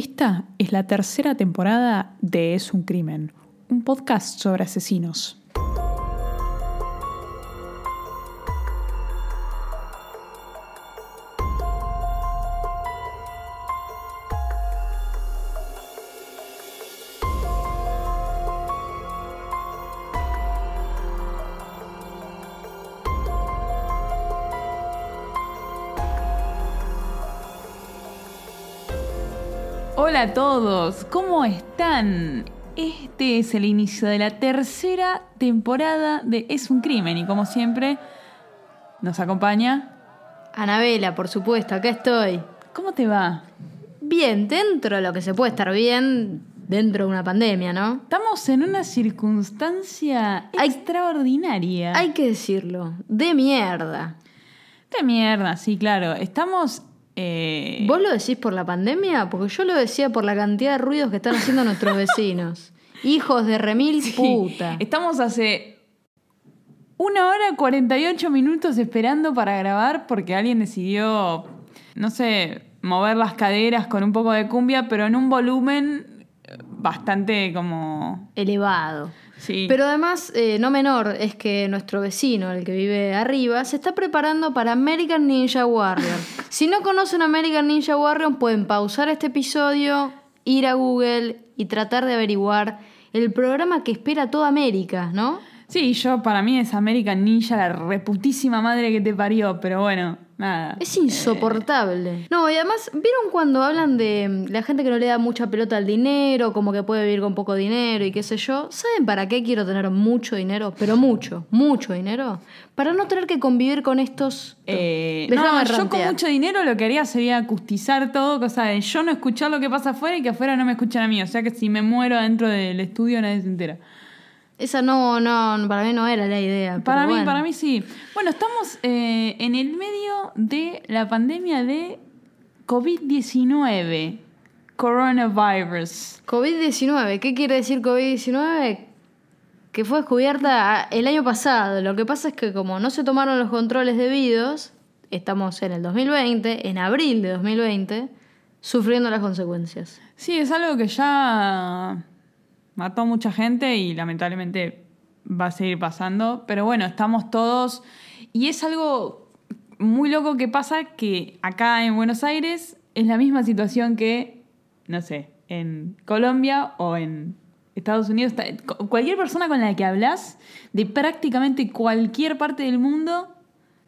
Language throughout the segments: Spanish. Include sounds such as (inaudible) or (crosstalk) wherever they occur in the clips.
Esta es la tercera temporada de Es un crimen, un podcast sobre asesinos. Hola a todos, ¿cómo están? Este es el inicio de la tercera temporada de Es un crimen y como siempre nos acompaña Anabela, por supuesto, acá estoy. ¿Cómo te va? Bien, dentro de lo que se puede estar bien dentro de una pandemia, ¿no? Estamos en una circunstancia Hay- extraordinaria. Hay que decirlo, de mierda. de mierda, sí, claro. Estamos... eh, ¿Vos lo decís por la pandemia? Porque yo lo decía por la cantidad de ruidos que están haciendo nuestros (laughs) vecinos. Hijos de remil sí, puta. Estamos hace una hora 48 minutos esperando para grabar porque alguien decidió, no sé, mover las caderas con un poco de cumbia, pero en un volumen bastante como... Elevado. Sí. Pero además, eh, no menor, es que nuestro vecino, el que vive arriba, se está preparando para American Ninja Warrior. (laughs) si no conocen American Ninja Warrior, pueden pausar este episodio, ir a Google y tratar de averiguar el programa que espera toda América, ¿no? Sí, yo para mí es American Ninja, la reputísima madre que te parió, pero bueno, nada. Es insoportable. No, y además, ¿vieron cuando hablan de la gente que no le da mucha pelota al dinero, como que puede vivir con poco dinero y qué sé yo? ¿Saben para qué quiero tener mucho dinero? Pero mucho, mucho dinero. Para no tener que convivir con estos... Eh, no, yo con mucho dinero lo que haría sería acustizar todo, cosa de yo no escuchar lo que pasa afuera y que afuera no me escuchan a mí. O sea que si me muero dentro del estudio nadie se entera. Esa no, no, para mí no era la idea. Para mí, bueno. para mí sí. Bueno, estamos eh, en el medio de la pandemia de COVID-19, coronavirus. COVID-19, ¿qué quiere decir COVID-19? Que fue descubierta el año pasado. Lo que pasa es que como no se tomaron los controles debidos, estamos en el 2020, en abril de 2020, sufriendo las consecuencias. Sí, es algo que ya mató mucha gente y lamentablemente va a seguir pasando. Pero bueno, estamos todos. Y es algo muy loco que pasa que acá en Buenos Aires es la misma situación que, no sé, en Colombia o en Estados Unidos. Cualquier persona con la que hablas de prácticamente cualquier parte del mundo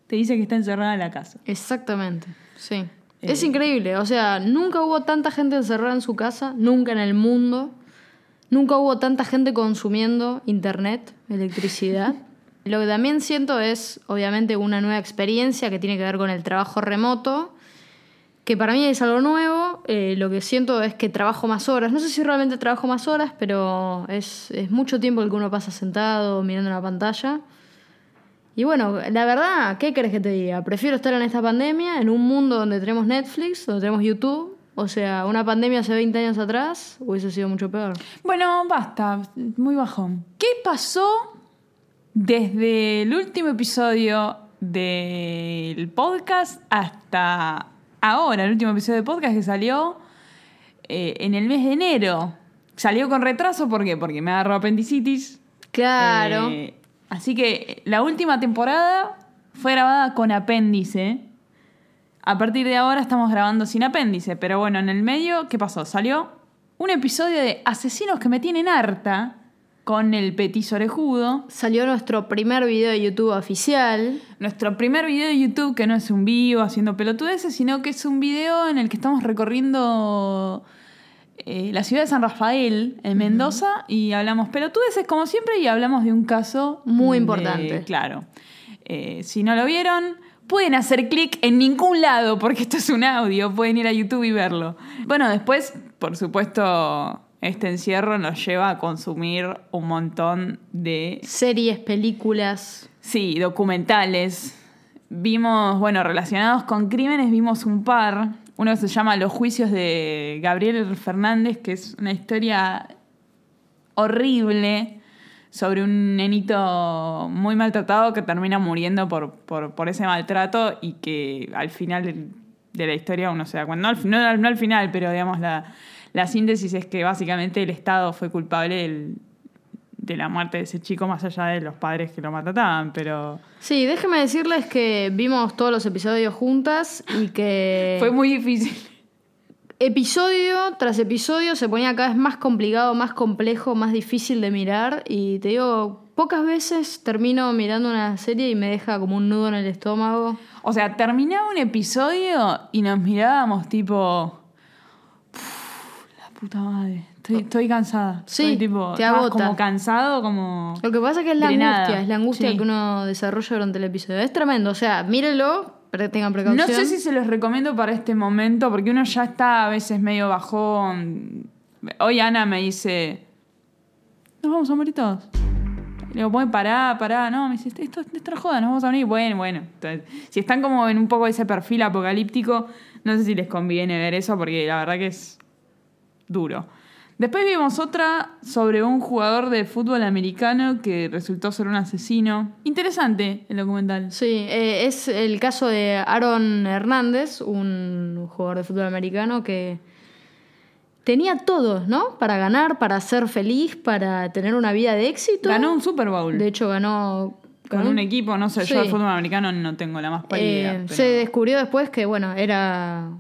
te dice que está encerrada en la casa. Exactamente, sí. Eh. Es increíble, o sea, nunca hubo tanta gente encerrada en su casa, nunca en el mundo. Nunca hubo tanta gente consumiendo internet, electricidad. (laughs) Lo que también siento es, obviamente, una nueva experiencia que tiene que ver con el trabajo remoto, que para mí es algo nuevo. Eh, lo que siento es que trabajo más horas. No sé si realmente trabajo más horas, pero es, es mucho tiempo el que uno pasa sentado mirando una pantalla. Y bueno, la verdad, ¿qué crees que te diga? Prefiero estar en esta pandemia, en un mundo donde tenemos Netflix, donde tenemos YouTube. O sea, una pandemia hace 20 años atrás hubiese sido mucho peor. Bueno, basta, muy bajón. ¿Qué pasó desde el último episodio del podcast hasta ahora? El último episodio del podcast que salió eh, en el mes de enero. Salió con retraso, ¿por qué? Porque me agarró apendicitis. Claro. Eh, así que la última temporada fue grabada con apéndice. A partir de ahora estamos grabando sin apéndice, pero bueno, en el medio, ¿qué pasó? Salió un episodio de Asesinos que me tienen harta con el petiso orejudo. Salió nuestro primer video de YouTube oficial. Nuestro primer video de YouTube, que no es un vivo haciendo pelotudeces, sino que es un video en el que estamos recorriendo eh, la ciudad de San Rafael, en Mendoza, y hablamos pelotudeces como siempre y hablamos de un caso Muy de- importante. claro. Eh, si no lo vieron, pueden hacer clic en ningún lado, porque esto es un audio, pueden ir a YouTube y verlo. Bueno, después, por supuesto, este encierro nos lleva a consumir un montón de Series, películas. Sí, documentales. Vimos, bueno, relacionados con crímenes, vimos un par. Uno se llama Los juicios de Gabriel Fernández, que es una historia horrible sobre un nenito muy maltratado que termina muriendo por, por, por ese maltrato y que al final de la historia uno se da cuenta. No al, no al- no al final, pero digamos, la, la síntesis es que básicamente el Estado fue culpable del- de la muerte de ese chico, más allá de los padres que lo mataban, pero Sí, déjenme decirles que vimos todos los episodios juntas y que (laughs) fue muy difícil. Episodio tras episodio se ponía cada vez más complicado, más complejo, más difícil de mirar y te digo, pocas veces termino mirando una serie y me deja como un nudo en el estómago. O sea, terminaba un episodio y nos mirábamos tipo. "Uf, la puta madre. Estoy, estoy cansada. Sí, Estoy, tipo, te agota. como cansado, como. Lo que pasa es que es la Drenada. angustia, es la angustia Sí. que uno desarrolla durante el episodio. Es tremendo, o sea, mírelo, pero tengan precaución. No sé si se los recomiendo para este momento, porque uno ya está a veces medio bajón. Hoy Ana me dice. Nos vamos a morir todos. Le digo, pará, pará. No, me dice, esto, esto no joda, nos vamos a morir. Bueno, bueno. Entonces, si están como en un poco ese perfil apocalíptico, no sé si les conviene ver eso, porque la verdad que es duro. Después vimos otra sobre un jugador de fútbol americano que resultó ser un asesino. Interesante el documental. Sí, eh, es el caso de Aaron Hernández, un jugador de fútbol americano que tenía todo, ¿no? Para ganar, para ser feliz, para tener una vida de éxito. Ganó un Super Bowl. De hecho, ganó... con un equipo, no sé, Sí. yo de fútbol americano no tengo la más pálida. Eh, pero- Se descubrió después que, bueno, era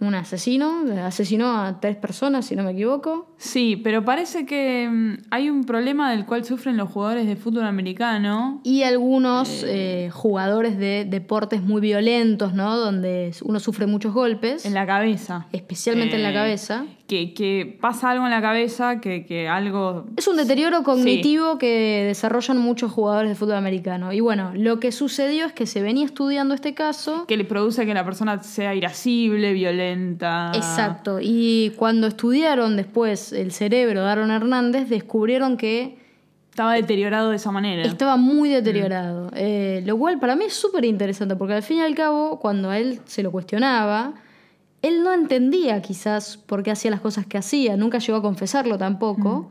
un asesino, asesinó a tres personas, si no me equivoco. Sí, pero parece que mm, hay un problema del cual sufren los jugadores de fútbol americano. Y algunos eh, jugadores de deportes muy violentos, ¿no? Donde uno sufre muchos golpes, En la cabeza. especialmente en la Eh, cabeza. Que, que pasa algo en la cabeza, que, que algo... Es un deterioro cognitivo que desarrollan muchos jugadores de fútbol americano. Y bueno, lo que sucedió es que se venía estudiando este caso. que le produce que la persona sea irascible, violenta. Exacto. Y cuando estudiaron después el cerebro de Aaron Hernández, descubrieron que Estaba deteriorado de esa manera. estaba muy deteriorado. Eh, lo cual para mí es súper interesante, porque al fin y al cabo, cuando a él se lo cuestionaba, él no entendía quizás por qué hacía las cosas que hacía, nunca llegó a confesarlo tampoco.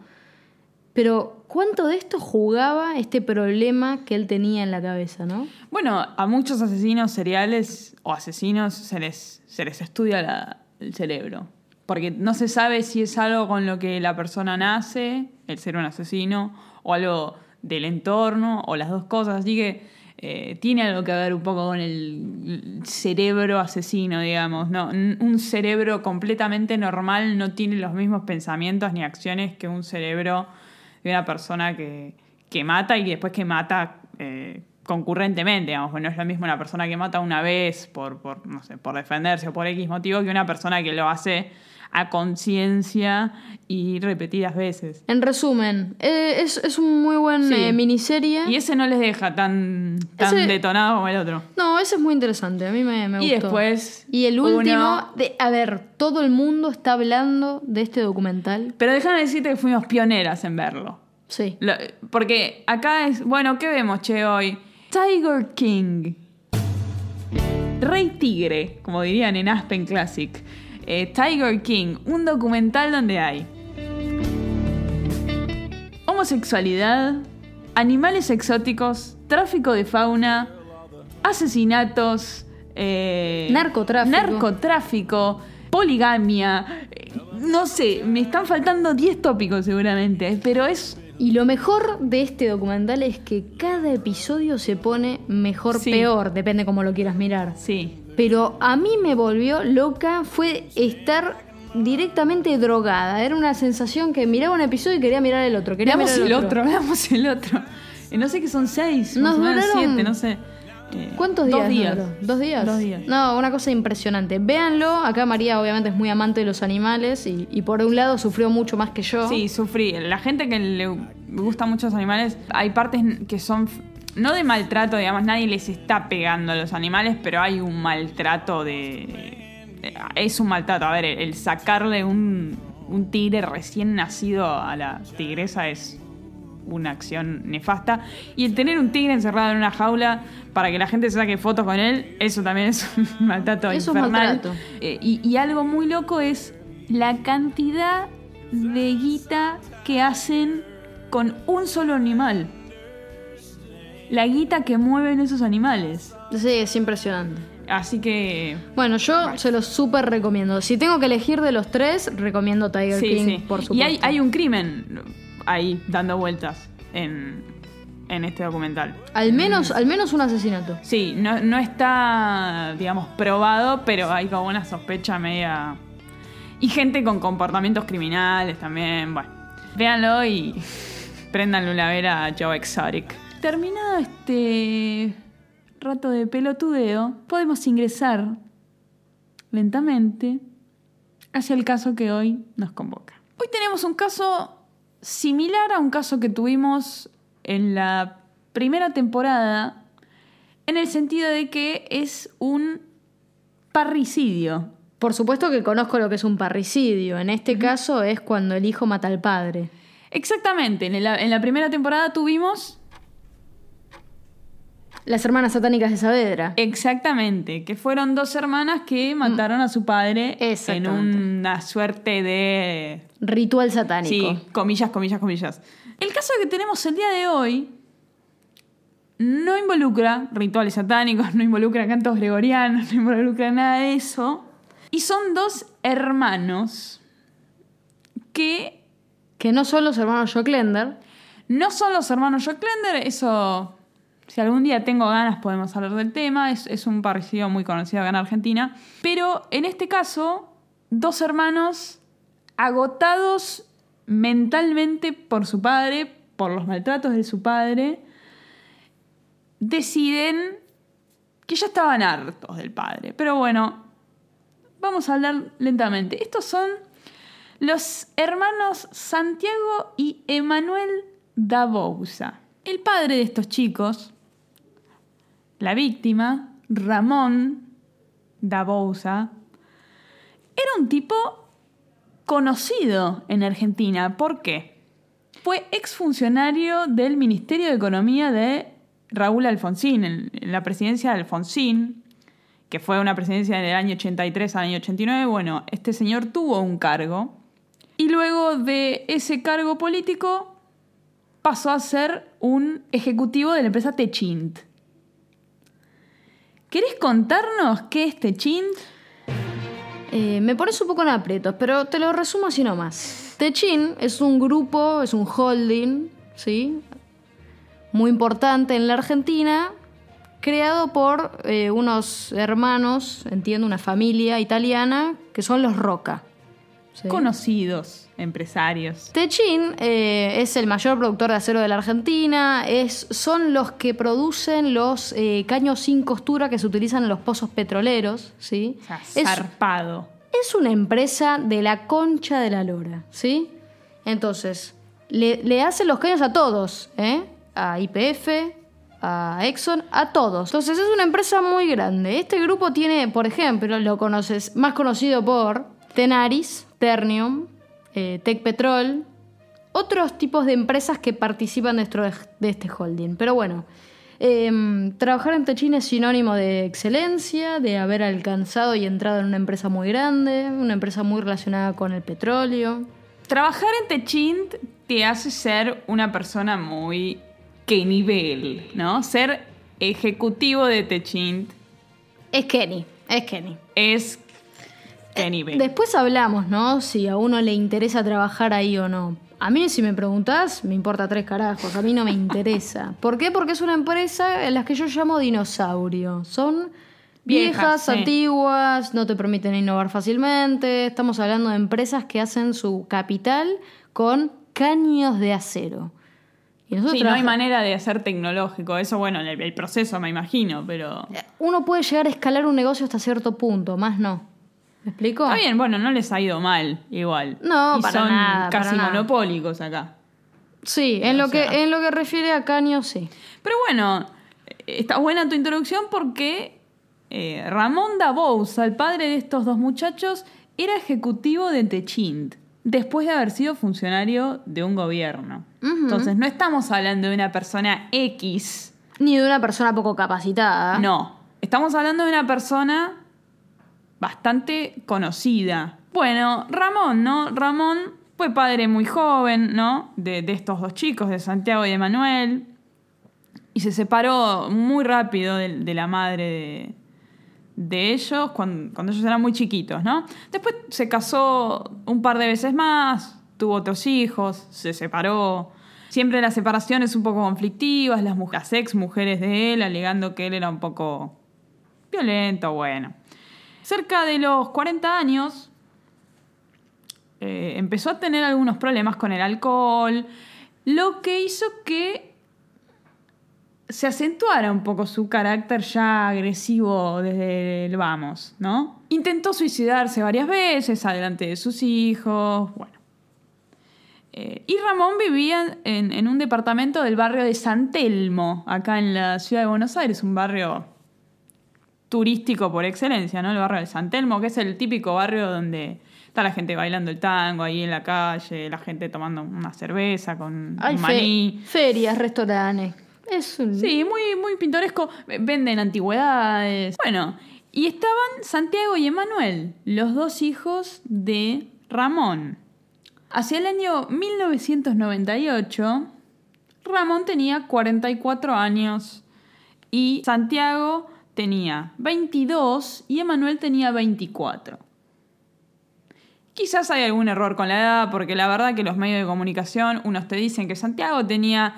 Pero ¿cuánto de esto jugaba este problema que él tenía en la cabeza, no? Bueno, a muchos asesinos seriales o asesinos se les, se les estudia la- el cerebro. Porque no se sabe si es algo con lo que la persona nace, el ser un asesino, o algo del entorno, o las dos cosas. Así que eh, tiene algo que ver un poco con el cerebro asesino, digamos. No, un cerebro completamente normal no tiene los mismos pensamientos ni acciones que un cerebro de una persona que, que mata y después que mata eh, concurrentemente, no es lo mismo una persona que mata una vez por, por, no sé, por defenderse o por X motivo que una persona que lo hace a conciencia y repetidas veces. En resumen, eh, es, es un muy buen Sí. eh, miniserie. Y ese no les deja tan, tan Ese- detonado como el otro. No, ese es muy interesante, a mí me, me Y gustó. después Y el uno- último, de, a ver, todo el mundo está hablando de este documental. Pero déjame decirte que fuimos pioneras en verlo. Sí. Lo- porque acá es, bueno, ¿qué vemos, che, hoy? Tiger King. Rey Tigre, como dirían en Aspen Classic. Eh, Tiger King, un documental donde hay homosexualidad, animales exóticos, tráfico de fauna, asesinatos, eh, Narcotráfico. narcotráfico, poligamia. eh, No sé, me están faltando 10 tópicos seguramente, pero es Y lo mejor de este documental es que cada episodio se pone mejor, Sí. peor, depende cómo lo quieras mirar. Sí. Pero a mí me volvió loca fue estar directamente drogada. Era una sensación que miraba un episodio y quería mirar el otro. Quería Veamos mirar el otro, (laughs) veamos el otro. Eh, No sé qué son seis, Nos duraron- siete, no sé. Eh, ¿Cuántos Dos días? días. duró? ¿Dos días? Dos días. No, una cosa impresionante. Véanlo. Acá María obviamente es muy amante de los animales y, y por un lado sufrió mucho más que yo. Sí, sufrí. La gente que le gusta mucho los animales, hay partes que son no de maltrato, digamos, nadie les está pegando a los animales, pero hay un maltrato de... Es un maltrato. A ver, el, sacarle un, un tigre recién nacido a la tigresa es una acción nefasta. Y el tener un tigre encerrado en una jaula para que la gente se saque fotos con él, eso también es un (laughs) maltrato es infernal. maltrato. Eh, y, y algo muy loco es la cantidad de guita que hacen con un solo animal. La guita que mueven esos animales. Sí, es impresionante. Así que. Bueno, yo se los súper recomiendo. Si tengo que elegir de los tres, recomiendo Tiger Sí, King, sí. por supuesto. Y hay, hay un crimen ahí dando vueltas en, en este documental. Al menos, al menos un asesinato. Sí, no, no está, digamos, probado, pero hay como una sospecha media. Y gente con comportamientos criminales también. Bueno, véanlo y (laughs) préndanle una vera a Joe Exotic. Terminado este rato de pelotudeo, podemos ingresar lentamente hacia el caso que hoy nos convoca. Hoy tenemos un caso similar a un caso que tuvimos en la primera temporada, en el sentido de que es un parricidio. Por supuesto que conozco lo que es un parricidio. En este caso es cuando el hijo mata al padre. Exactamente, en la, en la primera temporada tuvimos Las hermanas satánicas de Saavedra. exactamente, que fueron dos hermanas que mataron a su padre en una suerte de Ritual satánico. Sí, comillas, comillas, comillas. El caso que tenemos el día de hoy no involucra rituales satánicos, (laughs) no involucra cantos gregorianos, no involucra nada de eso. Y son dos hermanos que Que no son los hermanos Joclender. no son los hermanos Joclender, eso, si algún día tengo ganas podemos hablar del tema, es, es un parecido muy conocido acá en Argentina. Pero en este caso, dos hermanos agotados mentalmente por su padre, por los maltratos de su padre, deciden que ya estaban hartos del padre. Pero bueno, vamos a hablar lentamente. Estos son los hermanos Santiago y Emanuel da Bouza. El padre de estos chicos, la víctima, Ramón da Bouza, era un tipo conocido en Argentina. ¿Por qué? Fue exfuncionario del Ministerio de Economía de Raúl Alfonsín, en la presidencia de Alfonsín, que fue una presidencia del año 83 al año 89. Bueno, este señor tuvo un cargo y luego de ese cargo político pasó a ser un ejecutivo de la empresa Techint. ¿Querés contarnos qué es Techint? Eh, me pones un poco en aprietos, pero te lo resumo así nomás. Techin es un grupo, es un holding, ¿sí? Muy importante en la Argentina, creado por eh, unos hermanos, entiendo, una familia italiana, que son los Roca. ¿sí? Conocidos empresarios. Techin eh, es el mayor productor de acero de la Argentina, es, son los que producen los eh, caños sin costura que se utilizan en los pozos petroleros, ¿sí? O sea, Es- zarpado. es una empresa de la concha de la lora, ¿sí? Entonces, le, le hacen los caños a todos, ¿eh? A IPF, a Exxon, a todos. Entonces, es una empresa muy grande. Este grupo tiene, por ejemplo, lo conoces, más conocido por Tenaris, Ternium, eh, Tech Petrol, otros tipos de empresas que participan dentro de, este holding. Pero bueno, eh, trabajar en Techin es sinónimo de excelencia, de haber alcanzado y entrado en una empresa muy grande, una empresa muy relacionada con el petróleo. Trabajar en Techint te hace ser una persona muy... ¿Qué nivel? ¿No? Ser ejecutivo de Techint Es Kenny, es Kenny. es... Después hablamos, ¿no? Si a uno le interesa trabajar ahí o no. A mí, si me preguntás, me importa tres carajos. A mí no me interesa. (laughs) ¿Por qué? Porque es una empresa en la que yo llamo dinosaurio. Son Viejas, sí. antiguas, no te permiten innovar fácilmente. Estamos hablando de empresas que hacen su capital con caños de acero. Y Sí, no hay manera de hacer tecnológico. Eso, bueno, el, el proceso me imagino, pero... Uno puede llegar a escalar un negocio hasta cierto punto, más no. ¿Me explico? Está bien, bueno, no les ha ido mal, igual. No, y para son nada, casi para nada. monopólicos acá. Sí, en O lo, que, en lo que refiere a caños, sí. Pero bueno, está buena tu introducción porque eh, Ramón Dabouza, el padre de estos dos muchachos, era ejecutivo de Techint, después de haber sido funcionario de un gobierno. Entonces, no estamos hablando de una persona X, Ni de una persona poco capacitada. no. Estamos hablando de una persona bastante conocida. Bueno, Ramón, ¿no? Ramón fue padre muy joven, ¿no? De, estos dos chicos, de Santiago y de Manuel. Y se separó muy rápido de, la madre de, ellos cuando, cuando ellos eran muy chiquitos, ¿no? Después se casó un par de veces más, tuvo otros hijos, se separó. Siempre las separaciones un poco conflictivas, las, las ex mujeres de él alegando que él era un poco violento, bueno. Cerca de los 40 años eh, empezó a tener algunos problemas con el alcohol, lo que hizo que se acentuara un poco su carácter ya agresivo desde el vamos, ¿no? Intentó suicidarse varias veces adelante de sus hijos, bueno. Eh, y Ramón vivía en, en un departamento del barrio de San Telmo, acá en la ciudad de Buenos Aires, un barrio turístico por excelencia, ¿no? El barrio de San Telmo, que es el típico barrio donde está la gente bailando el tango ahí en la calle, la gente tomando una cerveza con Hay un fe- maní. ferias, restaurantes. Es un... Sí, muy, muy pintoresco. Venden antigüedades. Bueno, y estaban Santiago y Emanuel, los dos hijos de Ramón. Hacia el año 1998, Ramón tenía 44 años y Santiago tenía 22 y Emanuel tenía 24. Quizás hay algún error con la edad, porque la verdad que los medios de comunicación, unos te dicen que Santiago tenía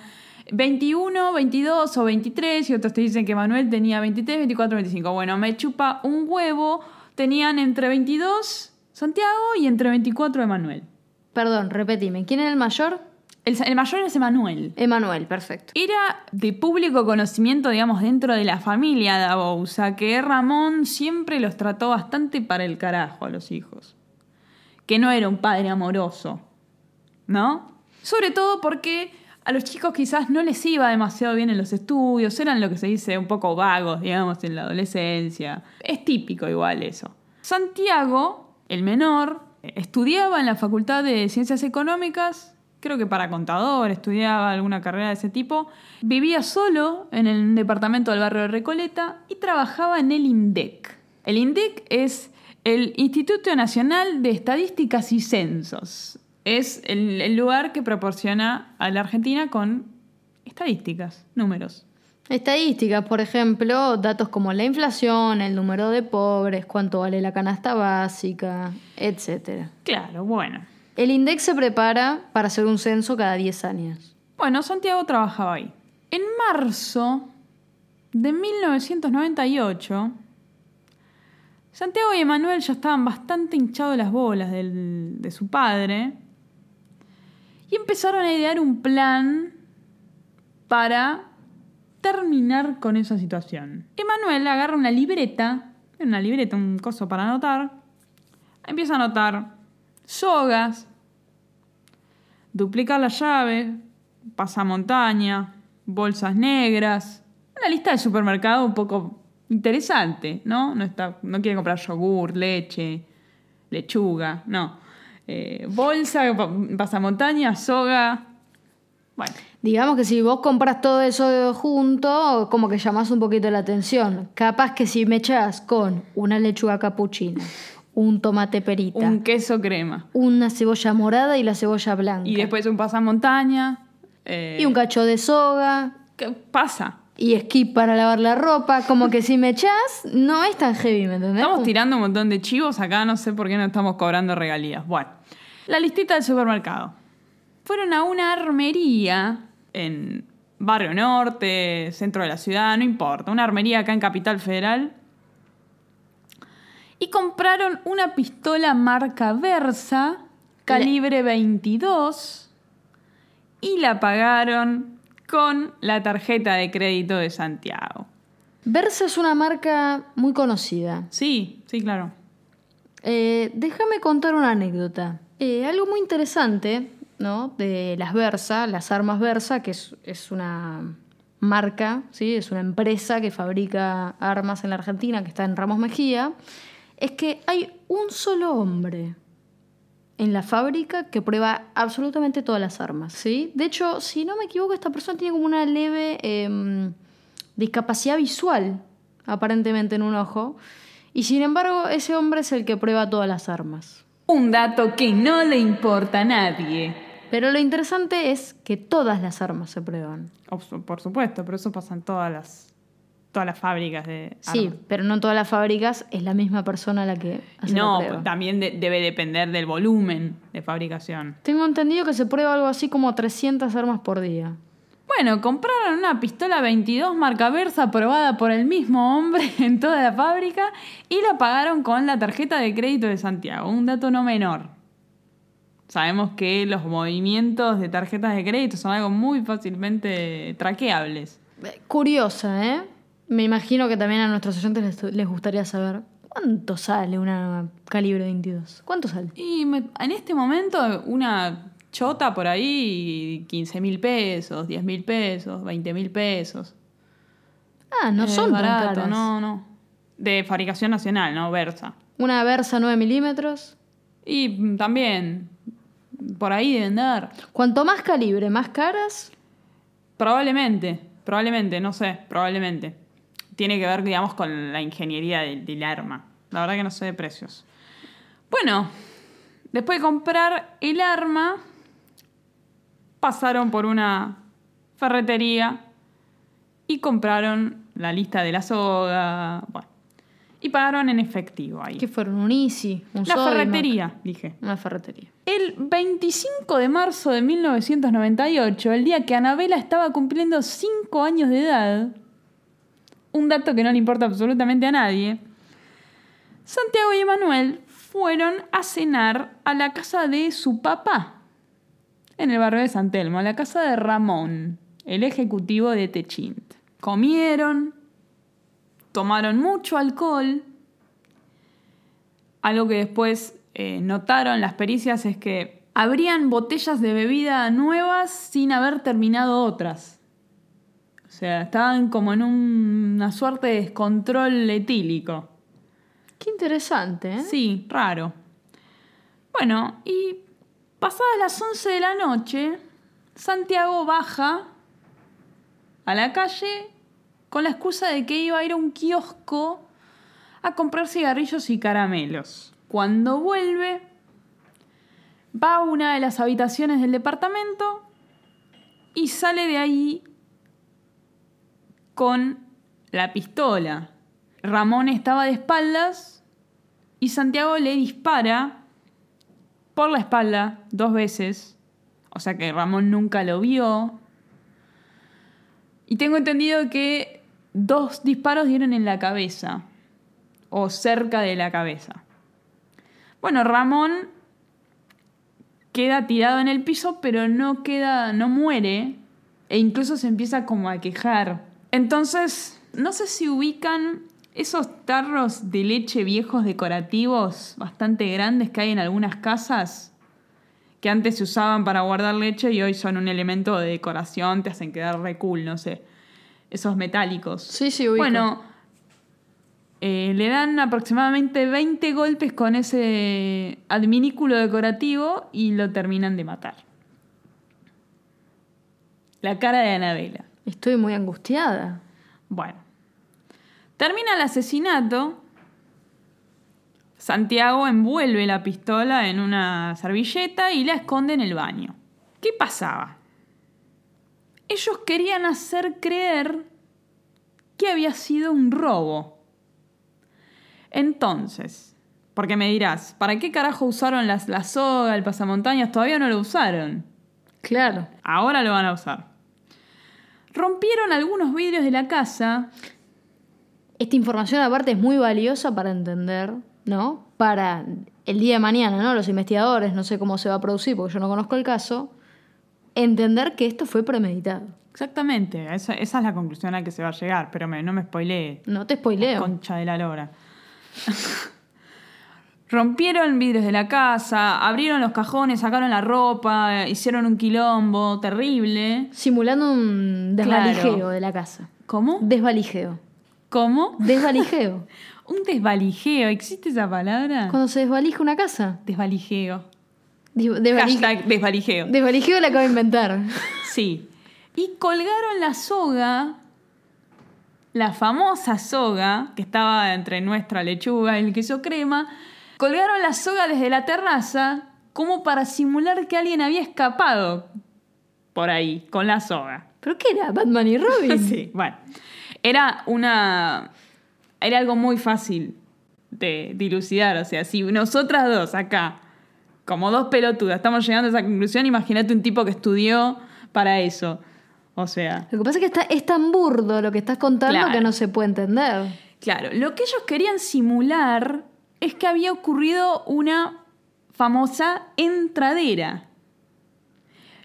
21, 22 o 23 y otros te dicen que Manuel tenía 23, 24, 25. Bueno, me chupa un huevo, tenían entre 22 Santiago y entre 24 Emanuel. Perdón, repetime. ¿Quién era el mayor? El, el mayor es Emanuel. Emanuel, perfecto. Era de público conocimiento, digamos, dentro de la familia de Abousa, que Ramón siempre los trató bastante para el carajo a los hijos. Que no era un padre amoroso, ¿no? Sobre todo porque a los chicos quizás no les iba demasiado bien en los estudios, eran lo que se dice un poco vagos, digamos, en la adolescencia. Es típico igual eso. Santiago, el menor, estudiaba en la Facultad de Ciencias Económicas, creo que para contador, estudiaba alguna carrera de ese tipo, vivía solo en el departamento del barrio de Recoleta y trabajaba en el INDEC. El INDEC es el Instituto Nacional de Estadísticas y Censos. Es el, el lugar que proporciona a la Argentina con estadísticas, números. Estadísticas, por ejemplo, datos como la inflación, el número de pobres, cuánto vale la canasta básica, etc. Claro, bueno. El INDEX se prepara para hacer un censo cada 10 años. Bueno, Santiago trabajaba ahí. En marzo de 1998, Santiago y Emanuel ya estaban bastante hinchados las bolas del- de su padre y empezaron a idear un plan para terminar con esa situación. Emanuel agarra una libreta, una libreta, un coso para anotar, empieza a anotar sogas, duplicar la llave, pasamontaña, bolsas negras, una lista de supermercado un poco interesante, ¿no? No, está, no quiere comprar yogur, leche, lechuga, no. Eh, bolsa, pa- pasamontaña, soga. Bueno, Digamos que si vos compras todo eso junto, como que llamás un poquito la atención. Capaz que si me echás con una lechuga capuchina, un tomate perita, un queso crema. una cebolla morada y la cebolla blanca, Y después un pasamontaña. eh, y un cacho de soga, ¿Qué pasa? y skip para lavar la ropa, como que si me echás, no es tan heavy, ¿me entendés? Estamos tirando un montón de chivos acá, no sé por qué no estamos cobrando regalías. Bueno, la listita del supermercado. Fueron a una armería en Barrio Norte, centro de la ciudad, no importa, una armería acá en Capital Federal. Y compraron una pistola marca Versa, calibre 22, y la pagaron con la tarjeta de crédito de Santiago. Versa es una marca muy conocida. Sí, sí, claro. Eh, déjame contar una anécdota. Eh, algo muy interesante, ¿no? De las Versa, las armas Versa, que es, es una marca, ¿sí? Es una empresa que fabrica armas en la Argentina, que está en Ramos Mejía, es que hay un solo hombre en la fábrica que prueba absolutamente todas las armas, ¿sí? De hecho, si no me equivoco, esta persona tiene como una leve em, discapacidad visual, aparentemente en un ojo, y sin embargo ese hombre es el que prueba todas las armas. Un dato que no le importa a nadie. Pero lo interesante es que todas las armas se prueban. Por supuesto, pero eso pasa en todas las todas las fábricas de Sí, armas. pero no todas las fábricas es la misma persona la que hace No, la prueba. también de- debe depender del volumen de fabricación. Tengo entendido que se prueba algo así como 300 armas por día. Bueno, compraron una pistola 22 marca Versa aprobada por el mismo hombre (laughs) en toda la fábrica y la pagaron con la tarjeta de crédito de Santiago. Un dato no menor. Sabemos que los movimientos de tarjetas de crédito son algo muy fácilmente traqueables. Curiosa, ¿eh? Me imagino que también a nuestros oyentes les, les gustaría saber cuánto sale una calibre 22. ¿Cuánto sale? Y me- en este momento una chota por ahí, 15 mil pesos, 10 mil pesos, 20 mil pesos. Ah, no son tan barato, caras. no, no. De fabricación nacional, ¿no? Versa. Una Versa 9 milímetros. Y también, por ahí deben dar. Cuanto más calibre, más caras. Probablemente, probablemente, no sé, probablemente. Tiene que ver, digamos, con la ingeniería del, del arma. La verdad que no sé de precios. Bueno, después de comprar el arma, pasaron por una ferretería y compraron la lista de la soga. Bueno, y pagaron en efectivo ahí. ¿Qué fueron? Un Easy, un La Sodimac. ferretería, dije. Una ferretería. El 25 de marzo de 1998, el día que Anabela estaba cumpliendo 5 años de edad, un dato que no le importa absolutamente a nadie, Santiago y Emanuel fueron a cenar a la casa de su papá, en el barrio de San Telmo, a la casa de Ramón, el ejecutivo de Techint. Comieron, tomaron mucho alcohol, algo que después eh, notaron las pericias es que abrían botellas de bebida nuevas sin haber terminado otras. O sea, estaban como en un- una suerte de descontrol etílico. Qué interesante, ¿eh? Sí, raro. Bueno, y pasadas las 11 de la noche, Santiago baja a la calle con la excusa de que iba a ir a un kiosco a comprar cigarrillos y caramelos. Cuando vuelve, va a una de las habitaciones del departamento y sale de ahí con la pistola. Ramón estaba de espaldas y Santiago le dispara por la espalda dos veces. O sea que Ramón nunca lo vio. Y tengo entendido que dos disparos dieron en la cabeza. O cerca de la cabeza. Bueno, Ramón queda tirado en el piso, pero no queda, no muere. E incluso se empieza como a quejar. Entonces, no sé si ubican esos tarros de leche viejos decorativos bastante grandes que hay en algunas casas que antes se usaban para guardar leche y hoy son un elemento de decoración, te hacen quedar re cool, no sé. Esos metálicos. Sí, sí, ubico. Bueno, eh, le dan aproximadamente 20 golpes con ese adminículo decorativo y lo terminan de matar. La cara de Anabela. Estoy muy angustiada. Bueno, termina el asesinato. Santiago envuelve la pistola en una servilleta y la esconde en el baño. ¿Qué pasaba? Ellos querían hacer creer que había sido un robo. Entonces, porque me dirás, ¿para qué carajo usaron las, la soga, el pasamontañas? Todavía no lo usaron. Claro. Ahora lo van a usar. Rompieron algunos vidrios de la casa Esta información aparte es muy valiosa para entender, ¿no? Para el día de mañana, ¿no? Los investigadores, no sé cómo se va a producir porque yo no conozco el caso, entender que esto fue premeditado. Exactamente, esa, esa es la conclusión a la que se va a llegar, pero me- no me spoileé. No te spoileo. Concha de la lora. (laughs) Rompieron vidrios de la casa, abrieron los cajones, sacaron la ropa, hicieron un quilombo terrible. Simulando un desvalijeo Claro. de la casa. ¿Cómo? Desvalijeo. ¿Cómo? Desvalijeo. (laughs) Un desvalijeo, ¿existe esa palabra? Cuando se desvalija una casa. Desvalijeo. Digo, desvalij- Hashtag desvalijeo. Desvalijeo la acabo de inventar. (laughs) Sí. Y colgaron la soga, la famosa soga, que estaba entre nuestra lechuga y el queso crema, colgaron la soga desde la terraza como para simular que alguien había escapado por ahí con la soga. ¿Pero qué era? ¿Batman y Robin? (laughs) Sí, bueno. Era una. Era algo muy fácil de dilucidar. O sea, si nosotras dos acá, como dos pelotudas, estamos llegando a esa conclusión, imagínate un tipo que estudió para eso. O sea. Lo que pasa es que está, es tan burdo lo que estás contando Claro. que no se puede entender. Claro, lo que ellos querían simular es que había ocurrido una famosa entradera.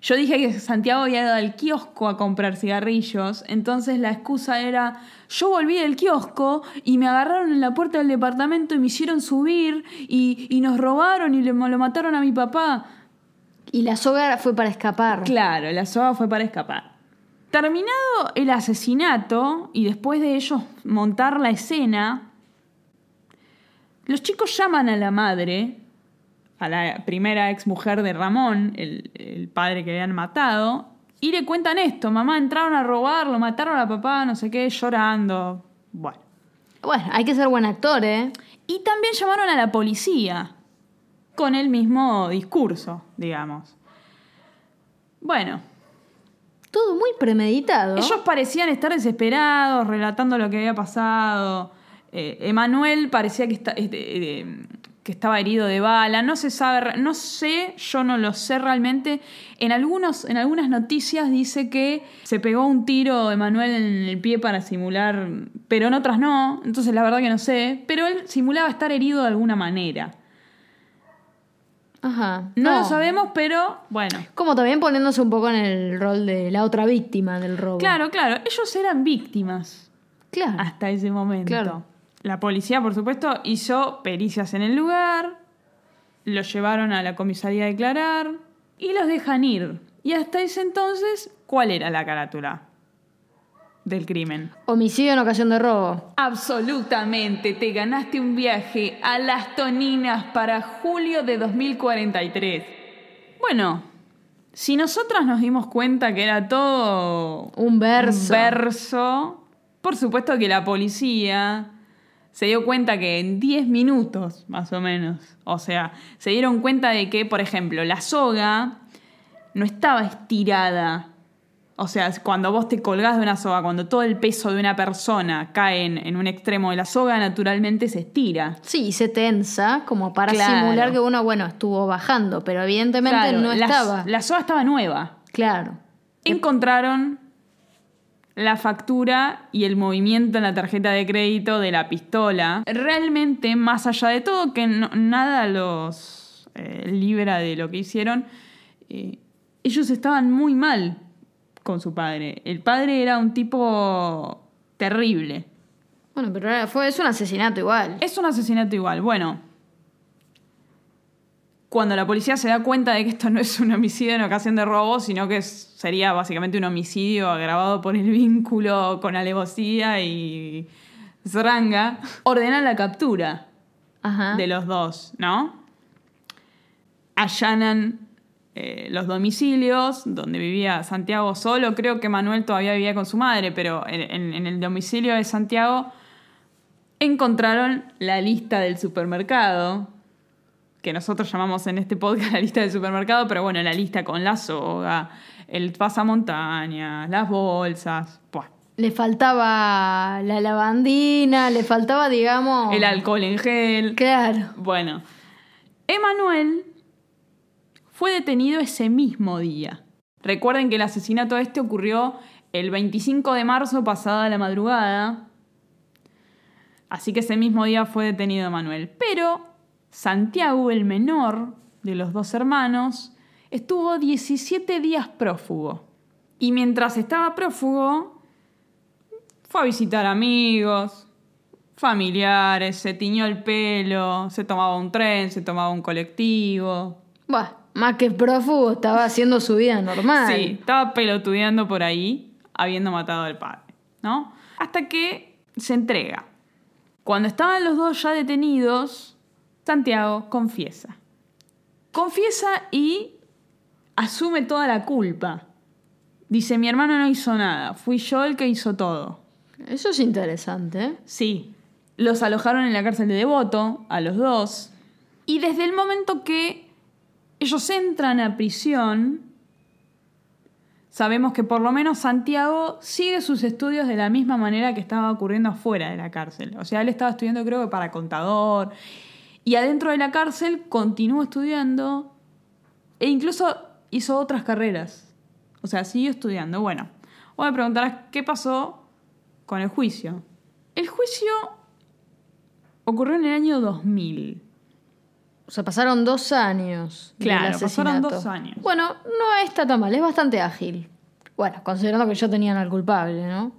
Yo dije que Santiago había ido al kiosco a comprar cigarrillos, entonces la excusa era, yo volví del kiosco y me agarraron en la puerta del departamento y me hicieron subir y, y nos robaron y le- lo mataron a mi papá. Y la soga fue para escapar. Claro, la soga fue para escapar. Terminado el asesinato y después de ellos montar la escena, los chicos llaman a la madre, a la primera ex mujer de Ramón, el, el padre que habían matado, y le cuentan esto: mamá, entraron a robar, lo mataron a papá, no sé qué, llorando. Bueno. Bueno, hay que ser buen actor, ¿eh? Y también llamaron a la policía con el mismo discurso, digamos. Bueno, Todo muy premeditado. Ellos parecían estar desesperados, relatando lo que había pasado. Eh, Emanuel parecía que, está- este, eh, que estaba herido de bala. No se sabe, no sé, yo no lo sé realmente. En, algunos, en algunas noticias dice que se pegó un tiro Emanuel en el pie para simular, pero en otras no. Entonces la verdad que no sé. Pero él simulaba estar herido de alguna manera. Ajá. No, lo sabemos, pero bueno. Como también poniéndose un poco en el rol de la otra víctima del robo. Claro, claro, ellos eran víctimas. Claro. hasta ese momento. Claro. La policía, por supuesto, hizo pericias en el lugar, los llevaron a la comisaría a declarar y los dejan ir. Y hasta ese entonces, ¿cuál era la carátula del crimen? Homicidio en ocasión de robo. Absolutamente, te ganaste un viaje a las Toninas para julio de 2043. Bueno, si nosotras nos dimos cuenta que era todo Un verso. un verso. Por supuesto que la policía se dio cuenta que en 10 minutos, más o menos, o sea, se dieron cuenta de que, por ejemplo, la soga no estaba estirada. O sea, cuando vos te colgás de una soga, cuando todo el peso de una persona cae en, en un extremo de la soga, naturalmente se estira. Sí, y se tensa como para Claro. simular que uno, bueno, estuvo bajando, pero evidentemente Claro, no la- estaba. La soga estaba nueva. Claro. encontraron la factura y el movimiento en la tarjeta de crédito de la pistola. Realmente, más allá de todo, que no- nada los eh, libra de lo que hicieron, eh, ellos estaban muy mal con su padre. El padre era un tipo terrible. Bueno, pero fue, es un asesinato igual. Es un asesinato igual. Bueno, cuando la policía se da cuenta de que esto no es un homicidio en ocasión de robo, sino que es- sería básicamente un homicidio agravado por el vínculo con alevosía y zranga, ordenan la captura Ajá. de los dos, ¿no? Allanan eh, los domicilios donde vivía Santiago solo. Creo que Manuel todavía vivía con su madre, pero en, en- en el domicilio de Santiago encontraron la lista del supermercado, que nosotros llamamos en este podcast (laughs) la lista del supermercado, pero bueno, la lista con la soga, el pasamontañas, las bolsas, buah, Le faltaba la lavandina, le faltaba, digamos. el alcohol en gel. Claro. Bueno, Emanuel fue detenido ese mismo día. Recuerden que el asesinato este ocurrió el 25 de marzo pasada la madrugada. Así que ese mismo día fue detenido Emanuel. Pero Santiago, el menor de los dos hermanos, estuvo 17 días prófugo. Y mientras estaba prófugo, fue a visitar amigos, familiares, se tiñó el pelo, se tomaba un tren, se tomaba un colectivo. Buah, más que prófugo, estaba haciendo su vida normal. Sí, estaba pelotudeando por ahí, habiendo matado al padre, ¿no? Hasta que se entrega. Cuando estaban los dos ya detenidos, Santiago confiesa. Confiesa y asume toda la culpa. Dice, mi hermano no hizo nada, fui yo el que hizo todo. Eso es interesante. ¿eh? Sí. Los alojaron en la cárcel de Devoto, a los dos. Y desde el momento que ellos entran a prisión, sabemos que por lo menos Santiago sigue sus estudios de la misma manera que estaba ocurriendo afuera de la cárcel. O sea, él estaba estudiando creo que para contador y adentro de la cárcel continuó estudiando e incluso hizo otras carreras. O sea, siguió estudiando. Bueno, vos me preguntarás qué pasó con el juicio. El juicio ocurrió en el año 2000. O sea, pasaron dos años. del Claro, pasaron dos años. Bueno, no está tan mal, es bastante ágil. Bueno, considerando que ya tenían al culpable, ¿no?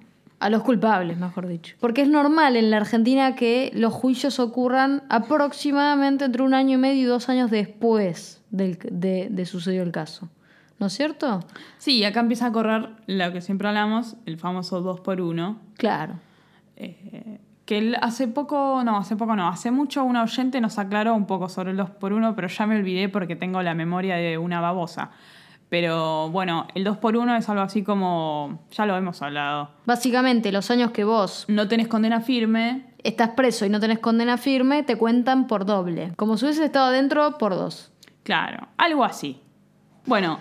A los culpables, mejor dicho. Porque es normal en la Argentina que los juicios ocurran aproximadamente entre un año y medio y dos años después del- de, de sucedió el caso. ¿No es cierto? Sí, acá empieza a correr lo que siempre hablamos, el famoso 2 por 1 Claro. que él hace poco, no, hace poco no, hace mucho una oyente nos aclaró un poco sobre el 2 por 1 pero ya me olvidé porque tengo la memoria de una babosa. Pero bueno, el 2 por 1 es algo así como, ya lo hemos hablado. Básicamente, los años que vos No tenés condena firme, estás preso y no tenés condena firme, te cuentan por doble. Como si hubieses estado adentro, por dos. claro, algo así. Bueno,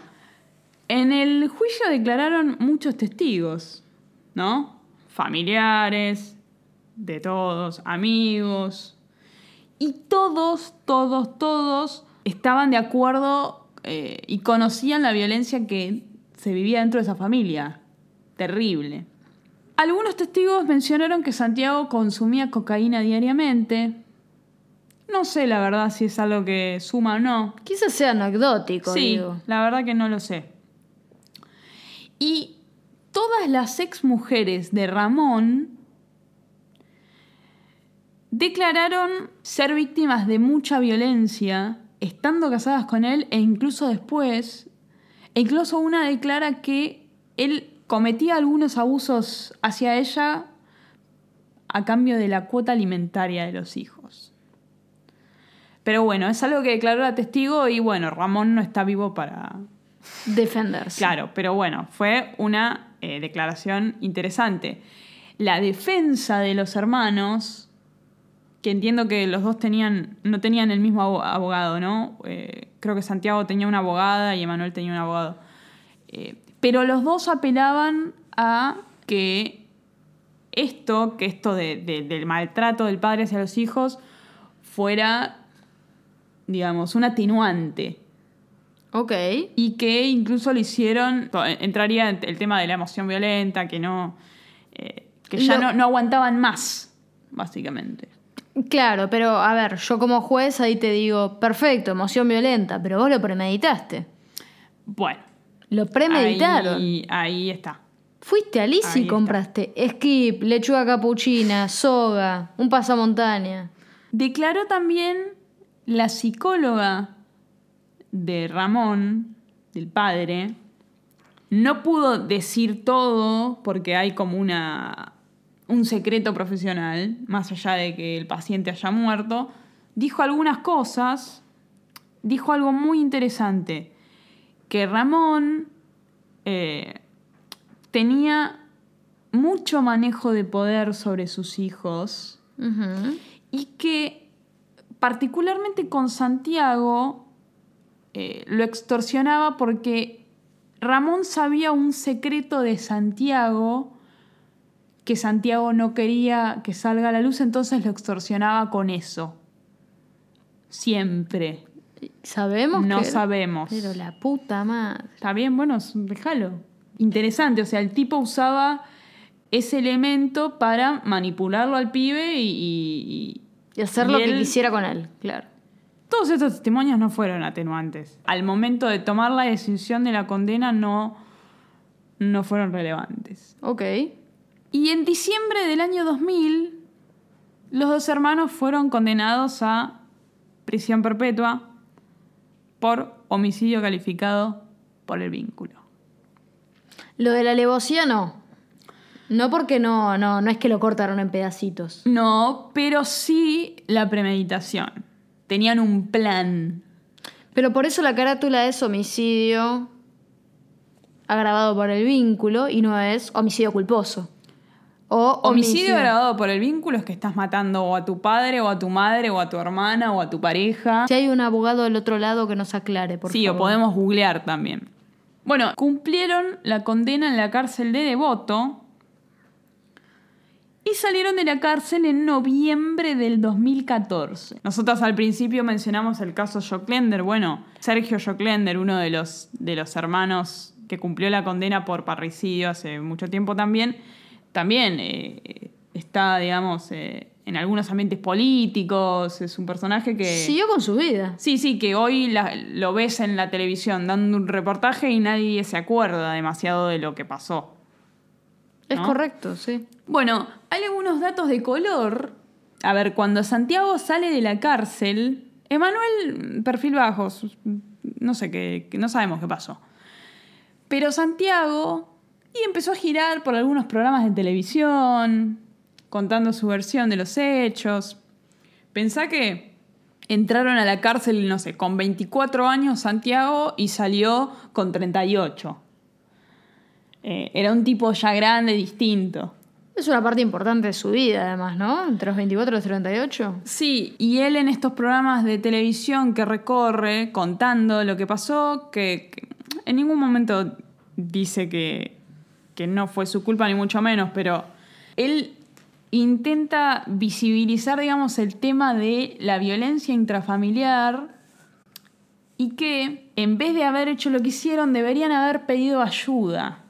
en el juicio declararon muchos testigos, ¿no? Familiares, de todos, amigos. Y todos, todos, todos estaban de acuerdo eh, y conocían la violencia que se vivía dentro de esa familia. Terrible. Algunos testigos mencionaron que Santiago consumía cocaína diariamente. No sé la verdad si es algo que suma o no. Quizás sea anecdótico, Sí, digo. la verdad que no lo sé. Y todas las ex mujeres de Ramón declararon ser víctimas de mucha violencia, estando casadas con él e incluso después. E incluso una declara que él cometía algunos abusos hacia ella a cambio de la cuota alimentaria de los hijos. Pero bueno, es algo que declaró la testigo y bueno, Ramón no está vivo para... Defenderse. Claro, pero bueno, fue una eh, declaración interesante. La defensa de los hermanos, que entiendo que los dos tenían, no tenían el mismo abo- abogado, ¿no? Eh, creo que Santiago tenía una abogada y Emanuel tenía un abogado. Eh, pero los dos apelaban a que esto, que esto de- de- del maltrato del padre hacia los hijos, fuera, digamos, un atenuante. Ok. Y que incluso lo hicieron, entraría el tema de la emoción violenta, que no, eh, que ya Lo- no, no aguantaban más, básicamente. Claro, pero a ver, yo como juez ahí te digo, perfecto, emoción violenta, pero vos lo premeditaste. Bueno, Lo premeditaron. ahí, ahí está. Fuiste a Lisi y está. compraste skip, lechuga capuchina, soga, un pasamontaña. Declaró también la psicóloga de Ramón, del padre. No pudo decir todo porque hay como una, un secreto profesional, más allá de que el paciente haya muerto. Dijo algunas cosas, dijo algo muy interesante, que Ramón eh, tenía mucho manejo de poder sobre sus hijos y que particularmente con Santiago eh, lo extorsionaba porque Ramón sabía un secreto de Santiago que Santiago no quería que salga a la luz, entonces lo extorsionaba con eso. Siempre. ¿Sabemos? No que- sabemos. Pero la puta madre. Está bien, bueno, déjalo. Interesante, o sea, el tipo usaba ese elemento para manipularlo al pibe y- y, Y hacer Y lo que quisiera con él, claro. Todos estos testimonios no fueron atenuantes. Al momento de tomar la decisión de la condena no, no fueron relevantes. Ok. Y en diciembre del año 2000, los dos hermanos fueron condenados a prisión perpetua por homicidio calificado por el vínculo. Lo de la alevosía no. No porque no, no, no es que lo cortaron en pedacitos. No, pero sí la premeditación. Tenían un plan. Pero por eso la carátula es homicidio agravado por el vínculo y no es homicidio culposo. O Homicidio agravado por el vínculo es que estás matando o a tu padre, o a tu madre, o a tu hermana, o a tu pareja. Si hay un abogado del otro lado que nos aclare, por sí, favor. o podemos googlear también. Bueno, cumplieron la condena en la cárcel de Devoto y salieron de la cárcel en noviembre del 2014. Nosotros al principio mencionamos el caso Joclender. Bueno, Sergio Joclender, uno de los, de los hermanos que cumplió la condena por parricidio hace mucho tiempo también, también eh, está, digamos, eh, en algunos ambientes políticos, es un personaje que... Siguió con su vida. Sí, sí, que hoy la- lo ves en la televisión dando un reportaje y nadie se acuerda demasiado de lo que pasó. Es correcto, sí. Bueno, hay algunos datos de color. A ver, cuando Santiago sale de la cárcel, Emanuel, perfil bajo, no sé qué, no sabemos qué pasó. Pero Santiago, y empezó a girar por algunos programas de televisión, contando su versión de los hechos. Pensá que entraron a la cárcel, no sé, con 24 años Santiago y salió con 38. Eh, era un tipo ya grande, distinto. Es una parte importante de su vida, además, ¿no? Entre los 24 y los 38. Sí, y él en estos programas de televisión que recorre contando lo que pasó, que, que en ningún momento dice que, que no fue su culpa, ni mucho menos, pero él intenta visibilizar, digamos, el tema de la violencia intrafamiliar y que en vez de haber hecho lo que hicieron, deberían haber pedido ayuda.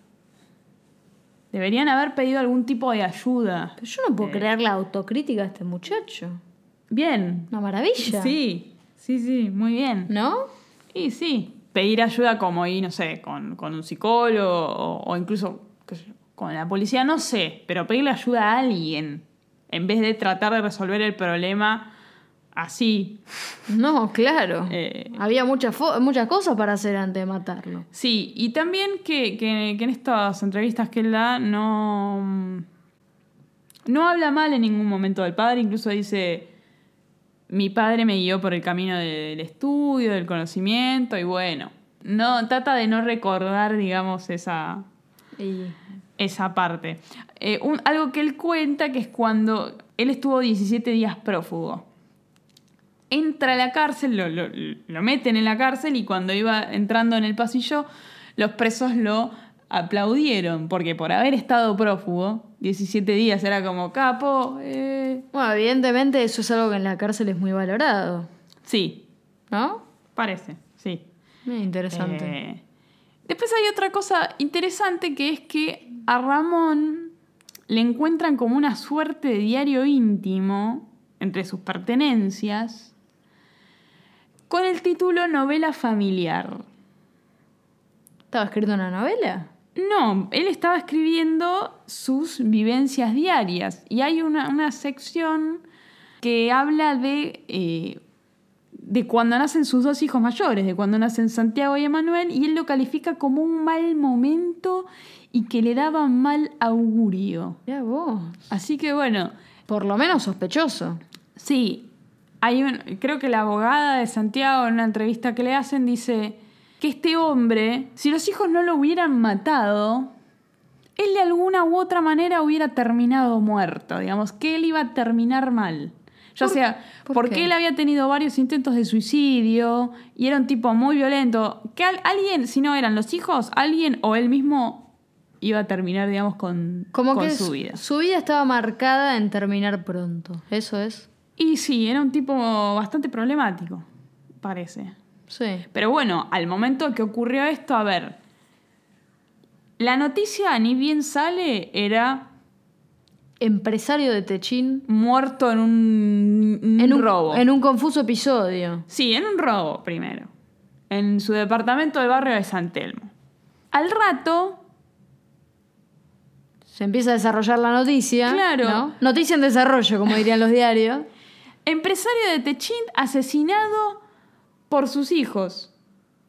Deberían haber pedido algún tipo de ayuda. Pero yo no puedo creer la autocrítica de este muchacho. Bien, Una maravilla. Sí, sí, sí, muy bien. ¿No? Y sí, pedir ayuda como ir, no sé, con, con un psicólogo o, o incluso qué sé yo, con la policía, no sé, pero pedirle ayuda a alguien en vez de tratar de resolver el problema así. No, claro. (laughs) Eh. Había muchas, muchas cosas para hacer antes de matarlo. Sí, y también que, que- que en estas entrevistas que él da no, no habla mal en ningún momento del padre, incluso dice, mi padre me guió por el camino del estudio, del conocimiento, y bueno, no trata de no recordar, digamos, esa, Y esa parte. Eh, un- algo que él cuenta que es cuando él estuvo 17 días prófugo. Entra a la cárcel, lo, lo- lo meten en la cárcel y cuando iba entrando en el pasillo, los presos lo aplaudieron, porque por haber estado prófugo, 17 días era como capo, eh, bueno, evidentemente eso es algo que en la cárcel es muy valorado. sí, ¿No? parece, sí. Muy interesante. Eh, después hay otra cosa interesante que es que a Ramón le encuentran como una suerte de diario íntimo entre sus pertenencias con el título Novela familiar. ¿Estaba escrito una novela? No, él estaba escribiendo sus vivencias diarias y hay una, una sección que habla de, eh, de cuando nacen sus dos hijos mayores, de cuando nacen Santiago y Emanuel, y él lo califica como un mal momento y que le daba mal augurio. Ya vos. Así que bueno, Por lo menos sospechoso. Sí, hay un, creo que la abogada de Santiago en una entrevista que le hacen dice que este hombre, si los hijos no lo hubieran matado, él de alguna u otra manera hubiera terminado muerto, digamos, que él iba a terminar mal. Ya ¿Por- sea por porque qué? él había tenido varios intentos de suicidio y era un tipo muy violento, que al- alguien, si no eran los hijos, alguien o él mismo iba a terminar, digamos, con, Como con que su su vida. su vida estaba marcada en terminar pronto. Eso es. Y sí, era un tipo bastante problemático, parece. Sí. Pero bueno, al momento que ocurrió esto, a ver, la noticia ni bien sale era Empresario de Techín. muerto en un, un En un robo. En un confuso episodio. Sí, en un robo primero, en su departamento del barrio de San Telmo. Al rato, Se empieza a desarrollar la noticia. Claro. ¿no? Noticia en desarrollo, como dirían los diarios. (laughs) empresario de Techint asesinado por sus hijos,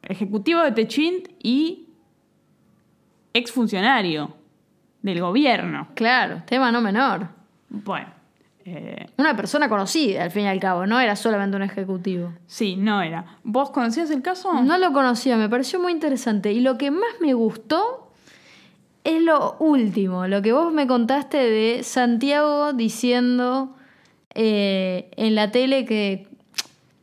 ejecutivo de Techint y exfuncionario del gobierno. Claro, tema no menor. Bueno, eh, Una persona conocida, al fin y al cabo, no era solamente un ejecutivo. sí, no era. ¿Vos conocías el caso? No lo conocía, me pareció muy interesante. Y lo que más me gustó es lo último, lo que vos me contaste de Santiago diciendo eh, en la tele que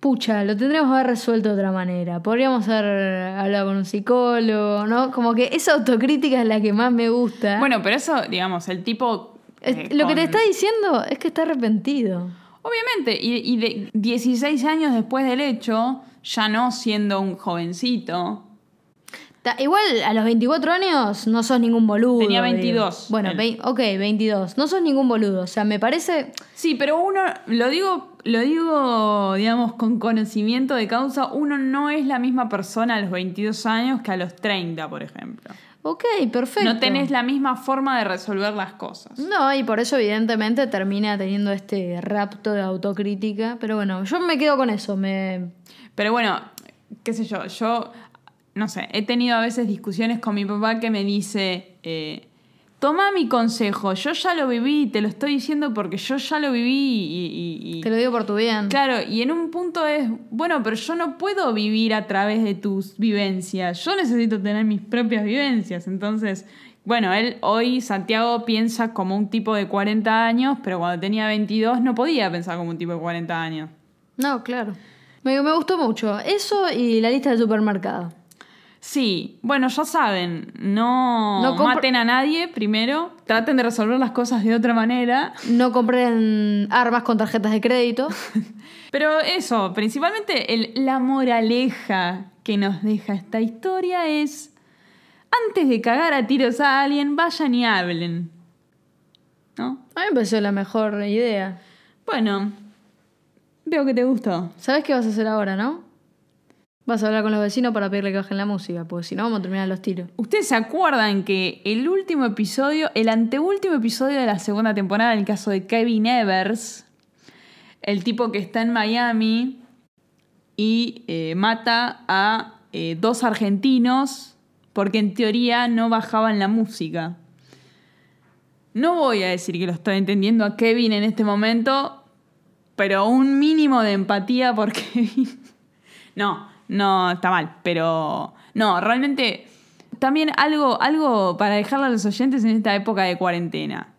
pucha, lo tendríamos que haber resuelto de otra manera. Podríamos haber hablado con un psicólogo, ¿no? Como que esa autocrítica es la que más me gusta. Bueno, pero eso, digamos, el tipo... Eh, lo que te está diciendo es que está arrepentido. Obviamente, y, y de 16 años después del hecho, ya no siendo un jovencito, Igual a los 24 años no sos ningún boludo. Tenía digo. 22, Bueno, vei- ok, 22. No sos ningún boludo. O sea, me parece. Sí, pero uno, lo digo, lo digo, digamos, con conocimiento de causa, uno no es la misma persona a los 22 años que a los 30, por ejemplo. Ok, perfecto. No tenés la misma forma de resolver las cosas. No, y por eso evidentemente termina teniendo este rapto de autocrítica. Pero bueno, yo me quedo con eso. Me... Pero bueno, qué sé yo, yo, no sé, he tenido a veces discusiones con mi papá que me dice, eh, toma mi consejo, yo ya lo viví, te lo estoy diciendo porque yo ya lo viví y... y- y- Te lo digo por tu bien. Claro, y en un punto es, bueno, pero yo no puedo vivir a través de tus vivencias, yo necesito tener mis propias vivencias. Entonces, bueno, él hoy, Santiago, piensa como un tipo de 40 años, pero cuando tenía 22 no podía pensar como un tipo de 40 años. No, claro. Me, me gustó mucho. Eso y la lista del supermercado. Sí, bueno, ya saben, no, No maten a nadie primero, traten de resolver las cosas de otra manera. No compren armas con tarjetas de crédito. (laughs) Pero eso, principalmente el- la moraleja que nos deja esta historia es, antes de cagar a tiros a alguien, vayan y hablen. ¿No? A mí me pareció la mejor idea. Bueno, veo que te gustó. ¿Sabes qué vas a hacer ahora, no? Vas a hablar con los vecinos para pedirle que bajen la música, porque si no vamos a terminar los tiros. ¿Ustedes se acuerdan que el último episodio, el anteúltimo episodio de la segunda temporada, en el caso de Kevin Evers, el tipo que está en Miami y eh, mata a eh, dos argentinos porque en teoría no bajaban la música? No voy a decir que lo estoy entendiendo a Kevin en este momento, pero un mínimo de empatía por (laughs) Kevin. No, no, está mal, pero no, realmente también algo, algo para dejarle a los oyentes en esta época de cuarentena.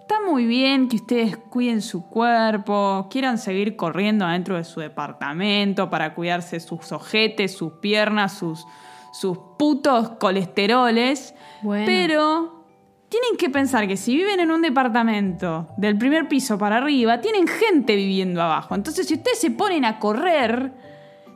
Está muy bien que ustedes cuiden su cuerpo, quieran seguir corriendo adentro de su departamento para cuidarse sus ojetes, sus piernas, sus, sus putos colesteroles, Bueno. pero tienen que pensar que si viven en un departamento del primer piso para arriba, tienen gente viviendo abajo. Entonces, si ustedes se ponen a correr,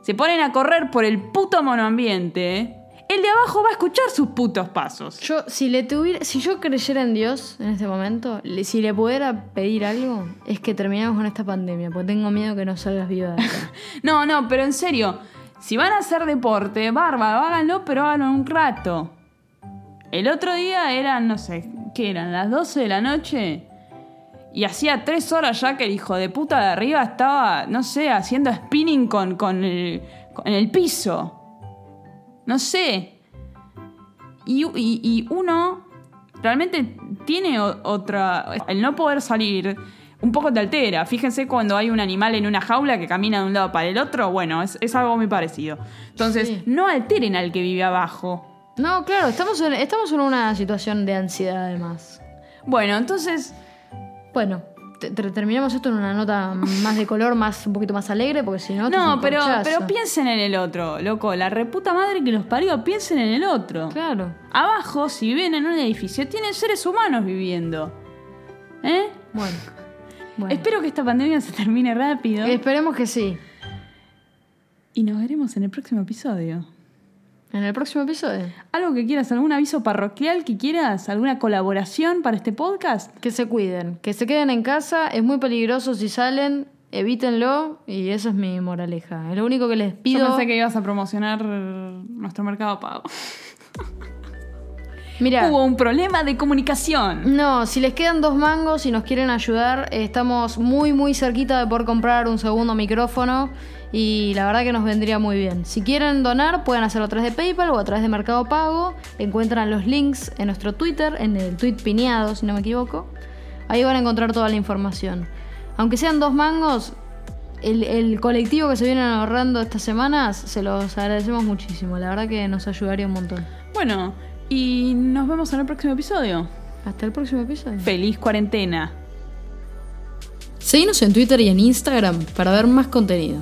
se ponen a correr por el puto monoambiente, el de abajo va a escuchar sus putos pasos. Yo, si le tuviera, si yo creyera en Dios en este momento, le- si le pudiera pedir algo, es que terminemos con esta pandemia, porque tengo miedo que no salgas viva de acá. (laughs) No, no, pero en serio, si van a hacer deporte, bárbaro, háganlo, pero háganlo un rato. El otro día eran, no sé, ¿qué eran? Las 12 de la noche. Y hacía tres horas ya que el hijo de puta de arriba estaba, no sé, haciendo spinning con, con el, con el piso. No sé. Y, y- y uno realmente tiene otra... El no poder salir un poco te altera. Fíjense cuando hay un animal en una jaula que camina de un lado para el otro. Bueno, es, es algo muy parecido. Entonces, Sí. no alteren al que vive abajo. No, claro, estamos en, estamos en una situación de ansiedad además. Bueno, entonces... Bueno, te- te- terminamos esto en una nota más de color, más un poquito más alegre, porque si no... No, pero, corchazo. pero piensen en el otro, loco. La reputa madre que los parió, piensen en el otro. Claro. Abajo, si viven en un edificio, tienen seres humanos viviendo. ¿Eh? Bueno. bueno. Espero que esta pandemia se termine rápido. Esperemos que sí. Y nos veremos en el próximo episodio. En el próximo episodio. ¿Algo que quieras? ¿Algún aviso parroquial que quieras? ¿Alguna colaboración para este podcast? Que se cuiden, que se queden en casa, es muy peligroso si salen, evítenlo y esa es mi moraleja. Es lo único que les Yo pido. pensé que ibas a promocionar nuestro mercado pago. (laughs) Mira, Hubo un problema de comunicación. no, si les quedan dos mangos y nos quieren ayudar, eh, estamos muy muy cerquita de poder comprar un segundo micrófono y la verdad que nos vendría muy bien. Si quieren donar, pueden hacerlo a través de PayPal o a través de Mercado Pago. Encuentran los links en nuestro Twitter, en el tweet pineado, si no me equivoco. Ahí van a encontrar toda la información. Aunque sean dos mangos, el, el colectivo que se vienen ahorrando estas semanas, se los agradecemos muchísimo. La verdad que nos ayudaría un montón. Bueno, y nos vemos en el próximo episodio. Hasta el próximo episodio. Feliz cuarentena. Seguinos en Twitter y en Instagram para ver más contenido.